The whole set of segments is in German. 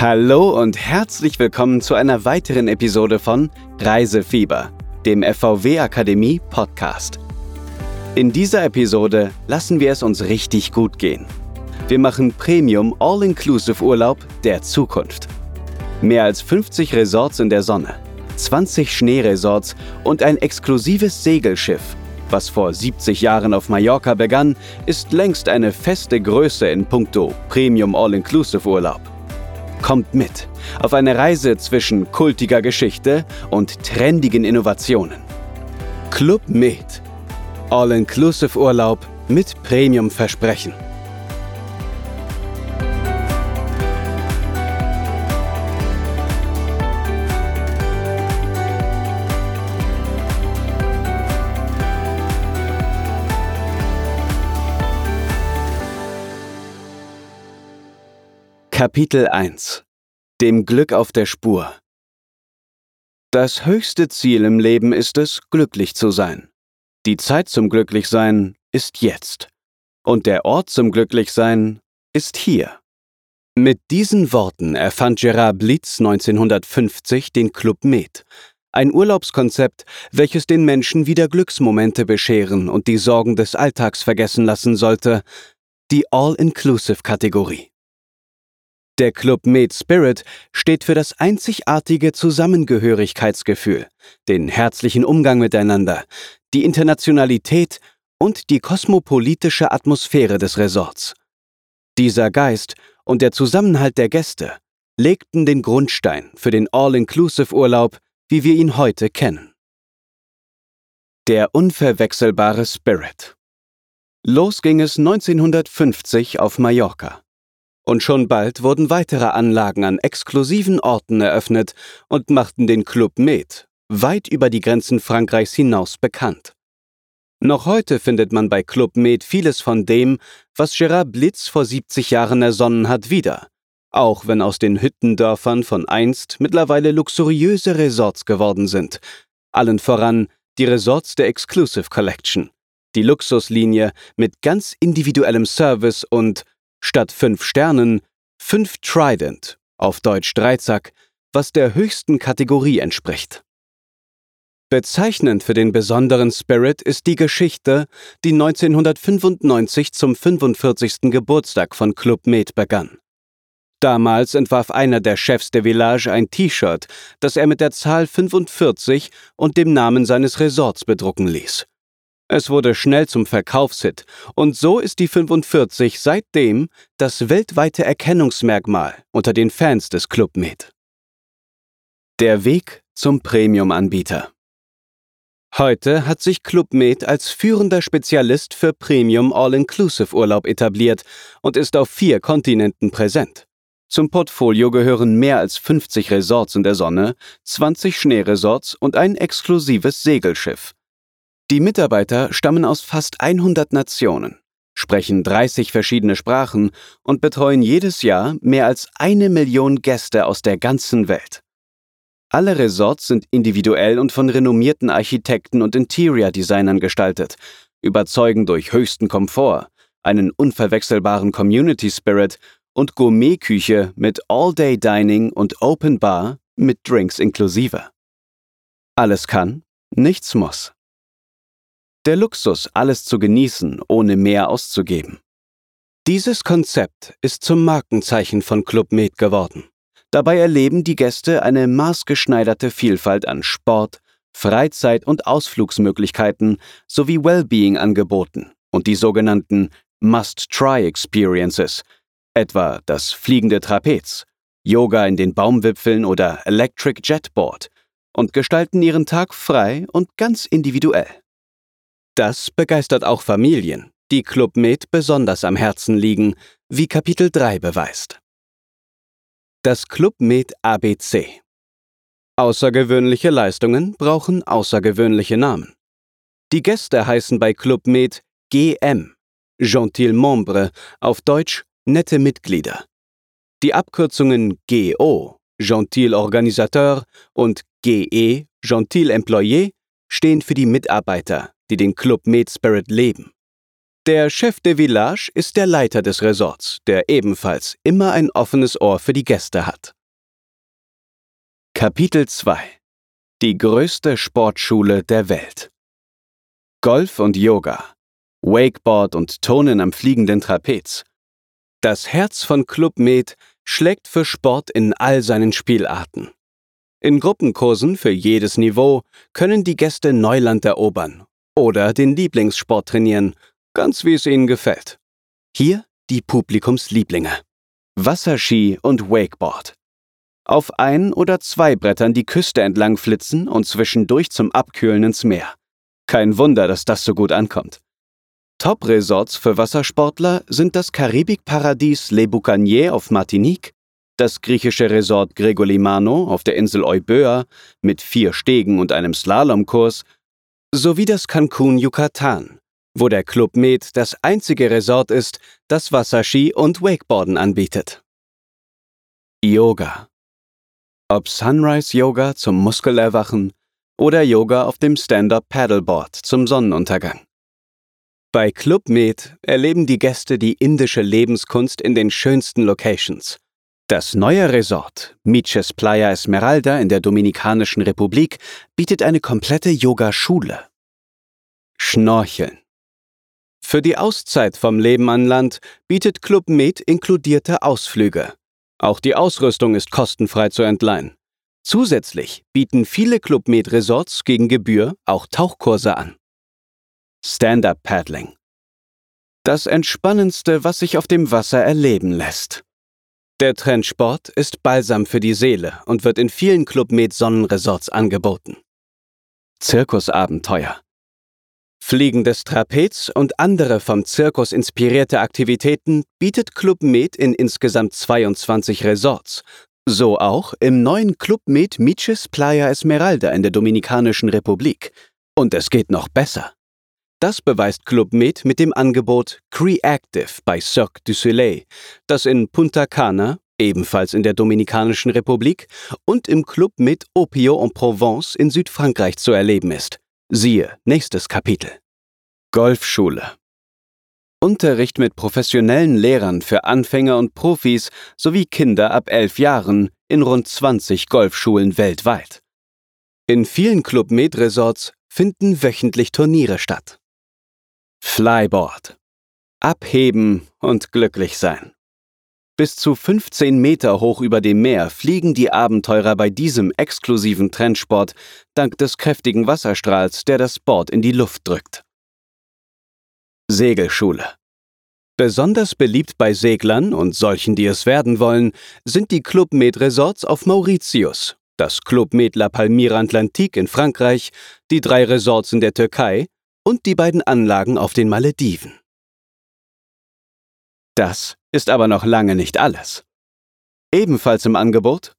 Hallo und herzlich willkommen zu einer weiteren Episode von Reisefieber, dem FVW Akademie Podcast. In dieser Episode lassen wir es uns richtig gut gehen. Wir machen Premium All-Inclusive Urlaub der Zukunft. Mehr als 50 Resorts in der Sonne, 20 Schneeresorts und ein exklusives Segelschiff, was vor 70 Jahren auf Mallorca begann, ist längst eine feste Größe in puncto Premium All-Inclusive Urlaub. Kommt mit auf eine Reise zwischen kultiger Geschichte und trendigen Innovationen. Club Med. All-Inclusive Urlaub mit Premium-Versprechen. Kapitel 1 Dem Glück auf der Spur Das höchste Ziel im Leben ist es, glücklich zu sein. Die Zeit zum Glücklichsein ist jetzt. Und der Ort zum Glücklichsein ist hier. Mit diesen Worten erfand Gerard Blitz 1950 den Club Med, ein Urlaubskonzept, welches den Menschen wieder Glücksmomente bescheren und die Sorgen des Alltags vergessen lassen sollte, die All-Inclusive-Kategorie. Der Club Med Spirit steht für das einzigartige Zusammengehörigkeitsgefühl, den herzlichen Umgang miteinander, die Internationalität und die kosmopolitische Atmosphäre des Resorts. Dieser Geist und der Zusammenhalt der Gäste legten den Grundstein für den All-Inclusive-Urlaub, wie wir ihn heute kennen. Der unverwechselbare Spirit. Los ging es 1950 auf Mallorca und schon bald wurden weitere Anlagen an exklusiven Orten eröffnet und machten den Club Med weit über die Grenzen Frankreichs hinaus bekannt. Noch heute findet man bei Club Med vieles von dem, was Gerard Blitz vor 70 Jahren ersonnen hat, wieder, auch wenn aus den Hüttendörfern von einst mittlerweile luxuriöse Resorts geworden sind, allen voran die Resorts der Exclusive Collection, die Luxuslinie mit ganz individuellem Service und statt fünf Sternen fünf Trident, auf Deutsch Dreizack, was der höchsten Kategorie entspricht. Bezeichnend für den besonderen Spirit ist die Geschichte, die 1995 zum 45. Geburtstag von Club Med begann. Damals entwarf einer der Chefs der Village ein T-Shirt, das er mit der Zahl 45 und dem Namen seines Resorts bedrucken ließ. Es wurde schnell zum Verkaufshit und so ist die 45 seitdem das weltweite Erkennungsmerkmal unter den Fans des Club Med. Der Weg zum Premium-Anbieter. Heute hat sich Club Med als führender Spezialist für Premium All-Inclusive-Urlaub etabliert und ist auf vier Kontinenten präsent. Zum Portfolio gehören mehr als 50 Resorts in der Sonne, 20 Schneeresorts und ein exklusives Segelschiff. Die Mitarbeiter stammen aus fast 100 Nationen, sprechen 30 verschiedene Sprachen und betreuen jedes Jahr mehr als eine Million Gäste aus der ganzen Welt. Alle Resorts sind individuell und von renommierten Architekten und Interior-Designern gestaltet, überzeugen durch höchsten Komfort, einen unverwechselbaren Community Spirit und Gourmetküche mit All-Day-Dining und Open Bar mit Drinks inklusive. Alles kann, nichts muss. Der Luxus, alles zu genießen, ohne mehr auszugeben. Dieses Konzept ist zum Markenzeichen von Club Med geworden. Dabei erleben die Gäste eine maßgeschneiderte Vielfalt an Sport, Freizeit- und Ausflugsmöglichkeiten sowie Wellbeing-Angeboten und die sogenannten Must-Try-Experiences, etwa das fliegende Trapez, Yoga in den Baumwipfeln oder Electric Jetboard, und gestalten ihren Tag frei und ganz individuell. Das begeistert auch Familien, die Club Med besonders am Herzen liegen, wie Kapitel 3 beweist. Das Club Med ABC Außergewöhnliche Leistungen brauchen außergewöhnliche Namen. Die Gäste heißen bei Club Med GM, Gentil Membre, auf Deutsch nette Mitglieder. Die Abkürzungen GO, Gentil Organisateur und GE, Gentil Employé, stehen für die Mitarbeiter, die den Club Med Spirit leben. Der Chef de Village ist der Leiter des Resorts, der ebenfalls immer ein offenes Ohr für die Gäste hat. Kapitel 2 Die größte Sportschule der Welt Golf und Yoga, Wakeboard und Tonen am fliegenden Trapez. Das Herz von Club Med schlägt für Sport in all seinen Spielarten. In Gruppenkursen für jedes Niveau können die Gäste Neuland erobern oder den Lieblingssport trainieren, ganz wie es ihnen gefällt. Hier die Publikumslieblinge. Wasserski und Wakeboard auf ein oder zwei Brettern die Küste entlang flitzen und zwischendurch zum Abkühlen ins Meer. Kein Wunder, dass das so gut ankommt. Top-Resorts für Wassersportler sind das Karibikparadies Le Boucanier auf Martinique, das griechische Resort Gregolimano auf der Insel Euböa mit vier Stegen und einem Slalomkurs sowie das Cancun Yucatan, wo der Club Med das einzige Resort ist, das Wasserski und Wakeboarden anbietet. Yoga ob Sunrise-Yoga zum Muskelerwachen oder Yoga auf dem Stand-Up-Paddleboard zum Sonnenuntergang. Bei Club Med erleben die Gäste die indische Lebenskunst in den schönsten Locations. Das neue Resort, Miches Playa Esmeralda in der Dominikanischen Republik, bietet eine komplette Yoga-Schule. Schnorcheln. Für die Auszeit vom Leben an Land bietet Club Med inkludierte Ausflüge. Auch die Ausrüstung ist kostenfrei zu entleihen. Zusätzlich bieten viele Club Med Resorts gegen Gebühr auch Tauchkurse an. Stand-up Paddling. Das entspannendste, was sich auf dem Wasser erleben lässt. Der Trendsport ist Balsam für die Seele und wird in vielen Club Med Sonnenresorts angeboten. Zirkusabenteuer. Fliegendes Trapez und andere vom Zirkus inspirierte Aktivitäten bietet Club Med in insgesamt 22 Resorts. So auch im neuen Club Med Miches Playa Esmeralda in der Dominikanischen Republik. Und es geht noch besser. Das beweist Club Med mit dem Angebot Creactive bei Cirque du Soleil, das in Punta Cana, ebenfalls in der Dominikanischen Republik, und im Club Med Opio en Provence in Südfrankreich zu erleben ist. Siehe nächstes Kapitel. Golfschule. Unterricht mit professionellen Lehrern für Anfänger und Profis sowie Kinder ab elf Jahren in rund 20 Golfschulen weltweit. In vielen Club Med Resorts finden wöchentlich Turniere statt. Flyboard. Abheben und glücklich sein. Bis zu 15 Meter hoch über dem Meer fliegen die Abenteurer bei diesem exklusiven Trendsport dank des kräftigen Wasserstrahls, der das Board in die Luft drückt. Segelschule. Besonders beliebt bei Seglern und solchen, die es werden wollen, sind die Club Med Resorts auf Mauritius, das Club Med La Palmyre Atlantique in Frankreich, die drei Resorts in der Türkei und die beiden Anlagen auf den Malediven. Das ist aber noch lange nicht alles. Ebenfalls im Angebot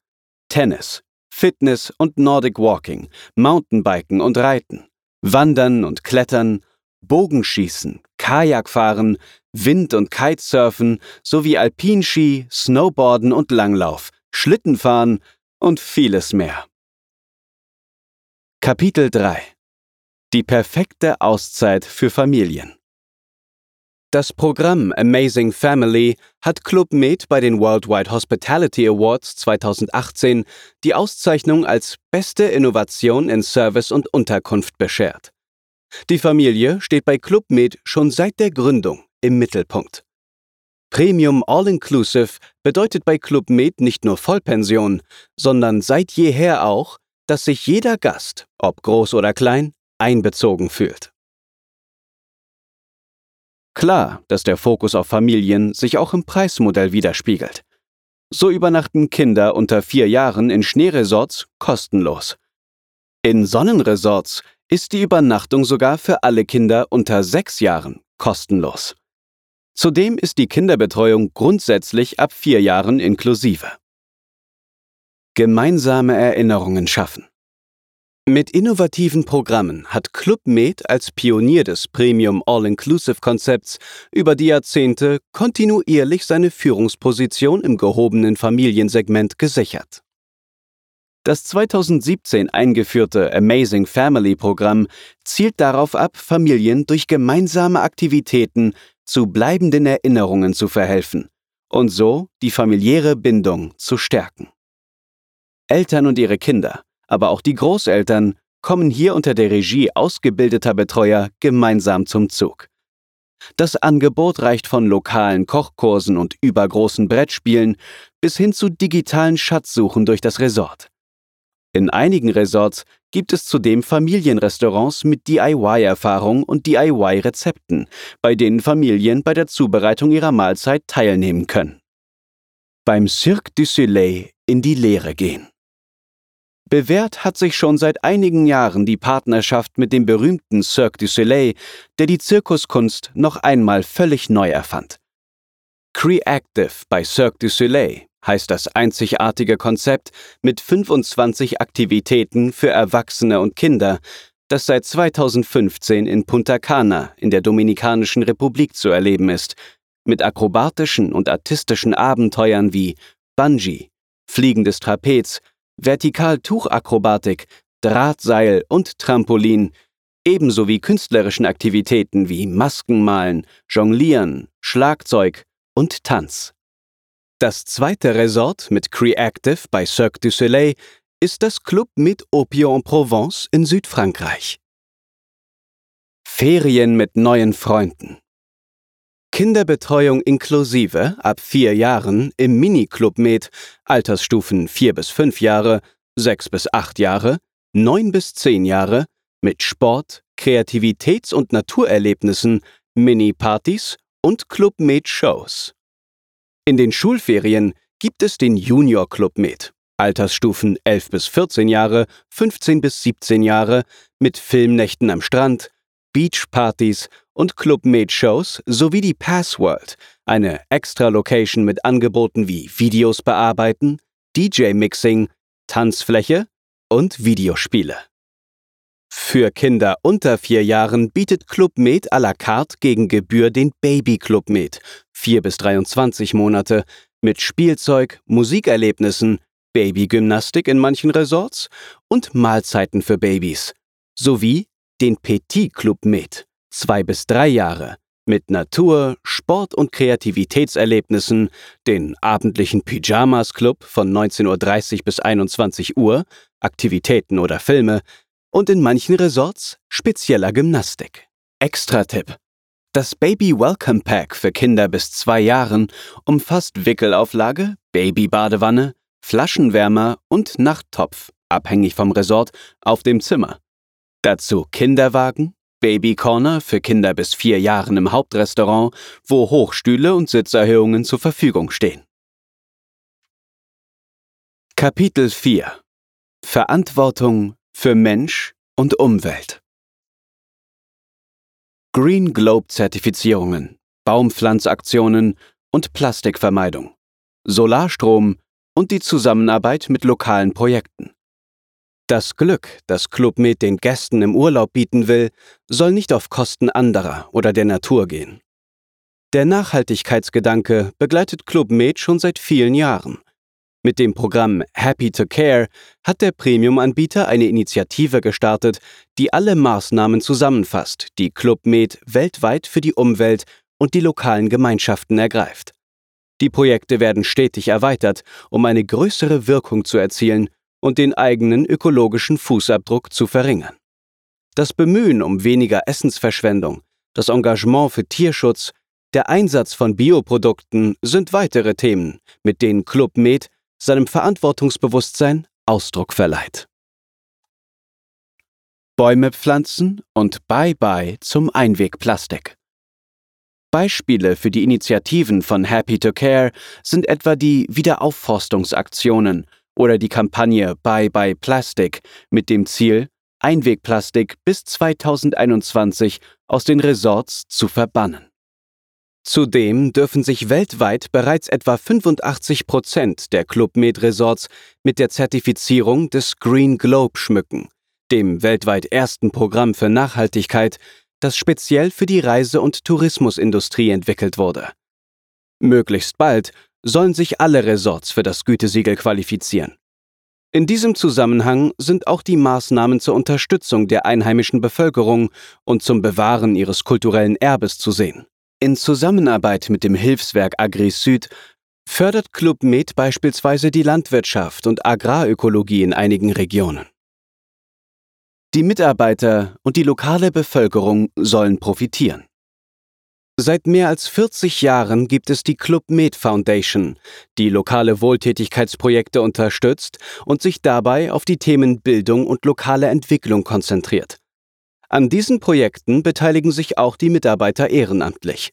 Tennis, Fitness und Nordic Walking, Mountainbiken und Reiten, Wandern und Klettern, Bogenschießen, Kajakfahren, Wind- und Kitesurfen sowie Alpinski, Snowboarden und Langlauf, Schlittenfahren und vieles mehr. Kapitel 3 Die perfekte Auszeit für Familien das Programm Amazing Family hat Club Med bei den Worldwide Hospitality Awards 2018 die Auszeichnung als beste Innovation in Service und Unterkunft beschert. Die Familie steht bei Club Med schon seit der Gründung im Mittelpunkt. Premium All-Inclusive bedeutet bei Club Med nicht nur Vollpension, sondern seit jeher auch, dass sich jeder Gast, ob groß oder klein, einbezogen fühlt. Klar, dass der Fokus auf Familien sich auch im Preismodell widerspiegelt. So übernachten Kinder unter vier Jahren in Schneeresorts kostenlos. In Sonnenresorts ist die Übernachtung sogar für alle Kinder unter sechs Jahren kostenlos. Zudem ist die Kinderbetreuung grundsätzlich ab vier Jahren inklusive. Gemeinsame Erinnerungen schaffen. Mit innovativen Programmen hat Club Med als Pionier des Premium All-Inclusive-Konzepts über die Jahrzehnte kontinuierlich seine Führungsposition im gehobenen Familiensegment gesichert. Das 2017 eingeführte Amazing Family Programm zielt darauf ab, Familien durch gemeinsame Aktivitäten zu bleibenden Erinnerungen zu verhelfen und so die familiäre Bindung zu stärken. Eltern und ihre Kinder, aber auch die Großeltern kommen hier unter der Regie ausgebildeter Betreuer gemeinsam zum Zug. Das Angebot reicht von lokalen Kochkursen und übergroßen Brettspielen bis hin zu digitalen Schatzsuchen durch das Resort. In einigen Resorts gibt es zudem Familienrestaurants mit DIY-Erfahrung und DIY-Rezepten, bei denen Familien bei der Zubereitung ihrer Mahlzeit teilnehmen können. Beim Cirque du Soleil in die Lehre gehen. Bewährt hat sich schon seit einigen Jahren die Partnerschaft mit dem berühmten Cirque du Soleil, der die Zirkuskunst noch einmal völlig neu erfand. Creactive bei Cirque du Soleil heißt das einzigartige Konzept mit 25 Aktivitäten für Erwachsene und Kinder, das seit 2015 in Punta Cana in der Dominikanischen Republik zu erleben ist, mit akrobatischen und artistischen Abenteuern wie Bungee, fliegendes Trapez, Vertikaltuchakrobatik, Drahtseil und Trampolin, ebenso wie künstlerischen Aktivitäten wie Maskenmalen, Jonglieren, Schlagzeug und Tanz. Das zweite Resort mit Creactive bei Cirque du Soleil ist das Club mit Opio en Provence in Südfrankreich. Ferien mit neuen Freunden. Kinderbetreuung inklusive ab vier Jahren im Mini-Club Med, Altersstufen vier bis fünf Jahre, sechs bis acht Jahre, neun bis zehn Jahre, mit Sport, Kreativitäts- und Naturerlebnissen, Mini-Partys und Club Med Shows. In den Schulferien gibt es den Junior Club mit, Altersstufen 11 bis 14 Jahre, 15 bis 17 Jahre, mit Filmnächten am Strand, Beachpartys und Club Med Shows sowie die Passworld, eine Extra-Location mit Angeboten wie Videos bearbeiten, DJ-Mixing, Tanzfläche und Videospiele. Für Kinder unter vier Jahren bietet Club Med à la carte gegen Gebühr den Baby Club Med, 4 bis 23 Monate, mit Spielzeug, Musikerlebnissen, Babygymnastik in manchen Resorts und Mahlzeiten für Babys, sowie den Petit Club Med, 2 bis 3 Jahre, mit Natur, Sport und Kreativitätserlebnissen, den abendlichen Pyjamas Club von 19.30 Uhr bis 21 Uhr, Aktivitäten oder Filme, und in manchen Resorts spezieller Gymnastik. Extra-Tipp. Das Baby Welcome Pack für Kinder bis zwei Jahren umfasst Wickelauflage, Babybadewanne, Flaschenwärmer und Nachttopf, abhängig vom Resort, auf dem Zimmer. Dazu Kinderwagen, Babycorner für Kinder bis vier Jahren im Hauptrestaurant, wo Hochstühle und Sitzerhöhungen zur Verfügung stehen. Kapitel 4 Verantwortung für Mensch und Umwelt. Green Globe Zertifizierungen, Baumpflanzaktionen und Plastikvermeidung, Solarstrom und die Zusammenarbeit mit lokalen Projekten. Das Glück, das Club Med den Gästen im Urlaub bieten will, soll nicht auf Kosten anderer oder der Natur gehen. Der Nachhaltigkeitsgedanke begleitet Club Med schon seit vielen Jahren mit dem Programm Happy to Care hat der Premium-Anbieter eine Initiative gestartet, die alle Maßnahmen zusammenfasst, die Club Med weltweit für die Umwelt und die lokalen Gemeinschaften ergreift. Die Projekte werden stetig erweitert, um eine größere Wirkung zu erzielen und den eigenen ökologischen Fußabdruck zu verringern. Das Bemühen um weniger Essensverschwendung, das Engagement für Tierschutz, der Einsatz von Bioprodukten sind weitere Themen, mit denen Club Med seinem Verantwortungsbewusstsein Ausdruck verleiht. Bäume pflanzen und Bye-bye zum Einwegplastik. Beispiele für die Initiativen von Happy to Care sind etwa die Wiederaufforstungsaktionen oder die Kampagne Bye Bye Plastic mit dem Ziel, Einwegplastik bis 2021 aus den Resorts zu verbannen. Zudem dürfen sich weltweit bereits etwa 85 Prozent der Club Med Resorts mit der Zertifizierung des Green Globe schmücken, dem weltweit ersten Programm für Nachhaltigkeit, das speziell für die Reise- und Tourismusindustrie entwickelt wurde. Möglichst bald sollen sich alle Resorts für das Gütesiegel qualifizieren. In diesem Zusammenhang sind auch die Maßnahmen zur Unterstützung der einheimischen Bevölkerung und zum Bewahren ihres kulturellen Erbes zu sehen. In Zusammenarbeit mit dem Hilfswerk Agris Süd fördert Club Med beispielsweise die Landwirtschaft und Agrarökologie in einigen Regionen. Die Mitarbeiter und die lokale Bevölkerung sollen profitieren. Seit mehr als 40 Jahren gibt es die Club Med Foundation, die lokale Wohltätigkeitsprojekte unterstützt und sich dabei auf die Themen Bildung und lokale Entwicklung konzentriert. An diesen Projekten beteiligen sich auch die Mitarbeiter ehrenamtlich.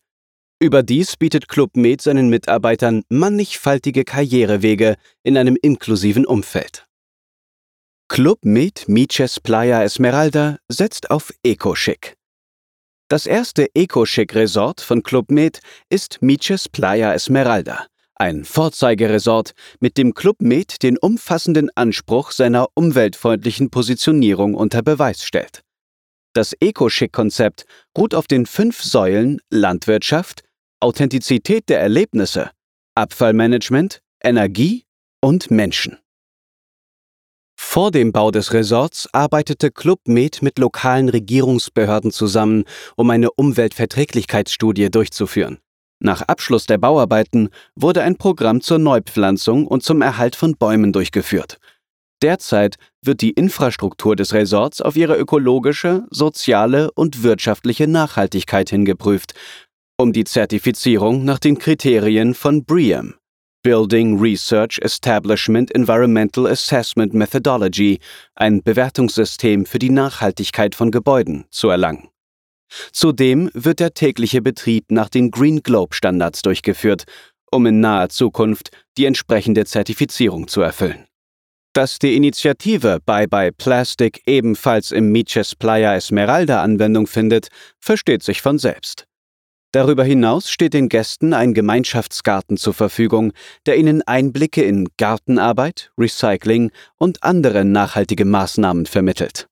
Überdies bietet Club Med seinen Mitarbeitern mannigfaltige Karrierewege in einem inklusiven Umfeld. Club Med Miches Playa Esmeralda setzt auf Eco-Chic. Das erste Eco-Chic-Resort von Club Med ist Miches Playa Esmeralda, ein Vorzeigeresort, mit dem Club Med den umfassenden Anspruch seiner umweltfreundlichen Positionierung unter Beweis stellt. Das Eco-Chic-Konzept ruht auf den fünf Säulen Landwirtschaft, Authentizität der Erlebnisse, Abfallmanagement, Energie und Menschen. Vor dem Bau des Resorts arbeitete Club Med mit lokalen Regierungsbehörden zusammen, um eine Umweltverträglichkeitsstudie durchzuführen. Nach Abschluss der Bauarbeiten wurde ein Programm zur Neupflanzung und zum Erhalt von Bäumen durchgeführt. Derzeit wird die Infrastruktur des Resorts auf ihre ökologische, soziale und wirtschaftliche Nachhaltigkeit hingeprüft, um die Zertifizierung nach den Kriterien von BREEAM Building Research Establishment Environmental Assessment Methodology, ein Bewertungssystem für die Nachhaltigkeit von Gebäuden, zu erlangen. Zudem wird der tägliche Betrieb nach den Green Globe Standards durchgeführt, um in naher Zukunft die entsprechende Zertifizierung zu erfüllen. Dass die Initiative Bye Bye Plastic ebenfalls im Miches Playa Esmeralda Anwendung findet, versteht sich von selbst. Darüber hinaus steht den Gästen ein Gemeinschaftsgarten zur Verfügung, der ihnen Einblicke in Gartenarbeit, Recycling und andere nachhaltige Maßnahmen vermittelt.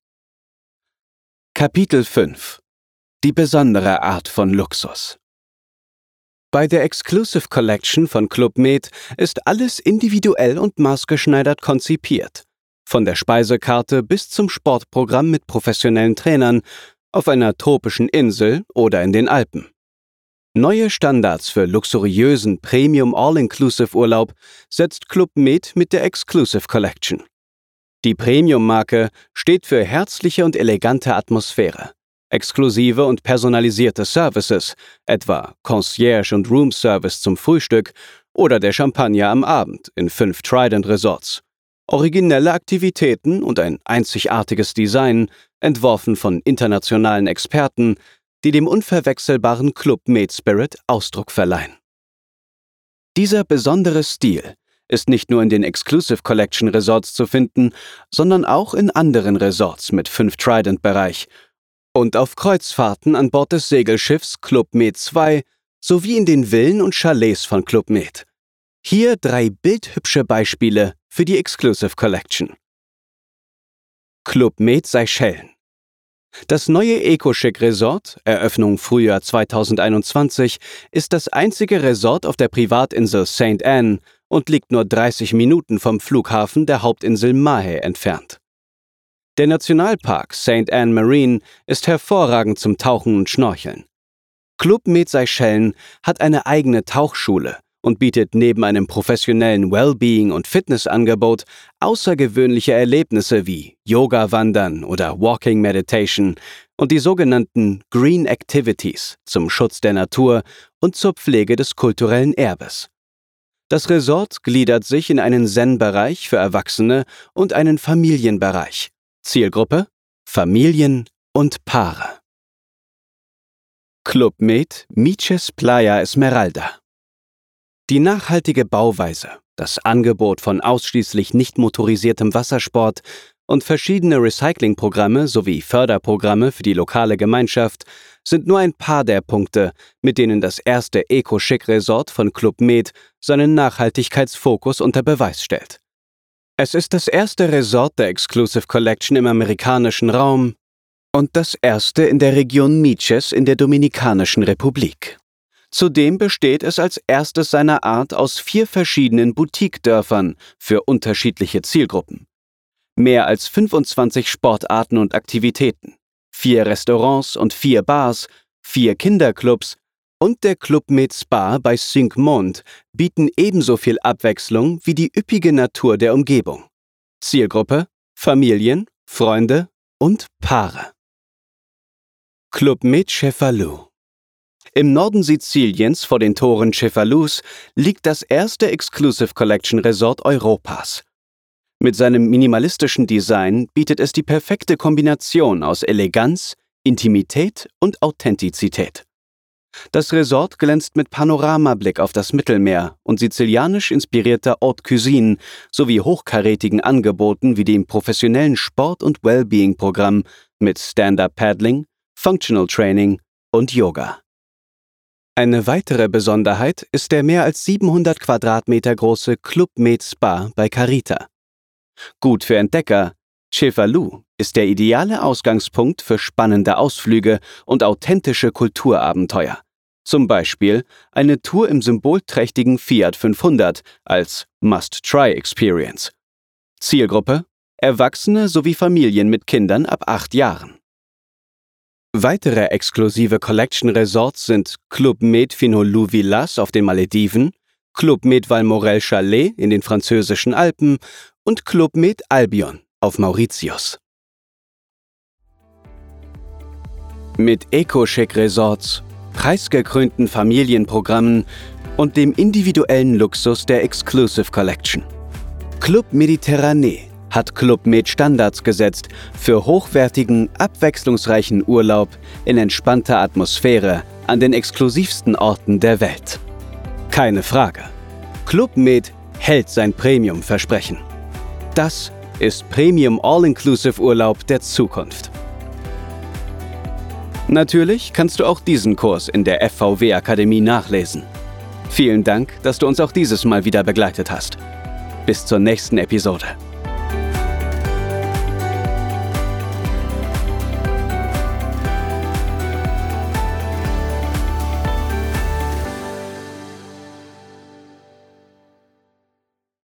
Kapitel 5 Die besondere Art von Luxus Bei der Exclusive Collection von Club Med ist alles individuell und maßgeschneidert konzipiert. Von der Speisekarte bis zum Sportprogramm mit professionellen Trainern auf einer tropischen Insel oder in den Alpen. Neue Standards für luxuriösen Premium All-Inclusive-Urlaub setzt Club Med mit der Exclusive Collection. Die Premium-Marke steht für herzliche und elegante Atmosphäre, exklusive und personalisierte Services, etwa Concierge und Room Service zum Frühstück oder der Champagner am Abend in fünf Trident Resorts. Originelle Aktivitäten und ein einzigartiges Design, entworfen von internationalen Experten, die dem unverwechselbaren Club Made Spirit Ausdruck verleihen. Dieser besondere Stil ist nicht nur in den Exclusive Collection Resorts zu finden, sondern auch in anderen Resorts mit 5 Trident-Bereich und auf Kreuzfahrten an Bord des Segelschiffs Club Med 2 sowie in den Villen und Chalets von Club Med. Hier drei bildhübsche Beispiele für die Exclusive Collection. Club Med Seychellen das neue EcoChic Resort, Eröffnung Frühjahr 2021, ist das einzige Resort auf der Privatinsel St. Anne und liegt nur 30 Minuten vom Flughafen der Hauptinsel Mahé entfernt. Der Nationalpark St. Anne Marine ist hervorragend zum Tauchen und Schnorcheln. Club Med Seychellen hat eine eigene Tauchschule und bietet neben einem professionellen Wellbeing- und Fitnessangebot außergewöhnliche Erlebnisse wie Yoga-Wandern oder Walking Meditation und die sogenannten Green Activities zum Schutz der Natur und zur Pflege des kulturellen Erbes. Das Resort gliedert sich in einen Zen-Bereich für Erwachsene und einen Familienbereich. Zielgruppe Familien und Paare. Club Med Miches Playa Esmeralda die nachhaltige Bauweise, das Angebot von ausschließlich nicht motorisiertem Wassersport und verschiedene Recyclingprogramme sowie Förderprogramme für die lokale Gemeinschaft sind nur ein paar der Punkte, mit denen das erste Eco-Chic-Resort von Club Med seinen Nachhaltigkeitsfokus unter Beweis stellt. Es ist das erste Resort der Exclusive Collection im amerikanischen Raum und das erste in der Region Miches in der Dominikanischen Republik. Zudem besteht es als erstes seiner Art aus vier verschiedenen Boutique-Dörfern für unterschiedliche Zielgruppen. mehr als 25 Sportarten und Aktivitäten, vier Restaurants und vier Bars, vier Kinderclubs und der Club Med Spa bei Cinq Monde bieten ebenso viel Abwechslung wie die üppige Natur der Umgebung. Zielgruppe Familien, Freunde und Paare. Club Med Cefalù im Norden Siziliens vor den Toren Cefalus liegt das erste Exclusive Collection Resort Europas. Mit seinem minimalistischen Design bietet es die perfekte Kombination aus Eleganz, Intimität und Authentizität. Das Resort glänzt mit Panoramablick auf das Mittelmeer und sizilianisch inspirierter Haute Cuisine sowie hochkarätigen Angeboten wie dem professionellen Sport- und Wellbeing-Programm mit Stand-Up-Paddling, Functional Training und Yoga. Eine weitere Besonderheit ist der mehr als 700 Quadratmeter große Club Med Spa bei Carita. Gut für Entdecker, Cefalu ist der ideale Ausgangspunkt für spannende Ausflüge und authentische Kulturabenteuer. Zum Beispiel eine Tour im symbolträchtigen Fiat 500 als Must-Try-Experience. Zielgruppe Erwachsene sowie Familien mit Kindern ab acht Jahren. Weitere exklusive Collection Resorts sind Club Med Finolou Villas auf den Malediven, Club Med Valmorel Chalet in den französischen Alpen und Club Med Albion auf Mauritius. Mit Eco-Chic Resorts, preisgekrönten Familienprogrammen und dem individuellen Luxus der Exclusive Collection. Club Mediterranee hat Club Med Standards gesetzt für hochwertigen, abwechslungsreichen Urlaub in entspannter Atmosphäre an den exklusivsten Orten der Welt. Keine Frage. Club Med hält sein Premium-Versprechen. Das ist Premium All-Inclusive Urlaub der Zukunft. Natürlich kannst du auch diesen Kurs in der FVW Akademie nachlesen. Vielen Dank, dass du uns auch dieses Mal wieder begleitet hast. Bis zur nächsten Episode.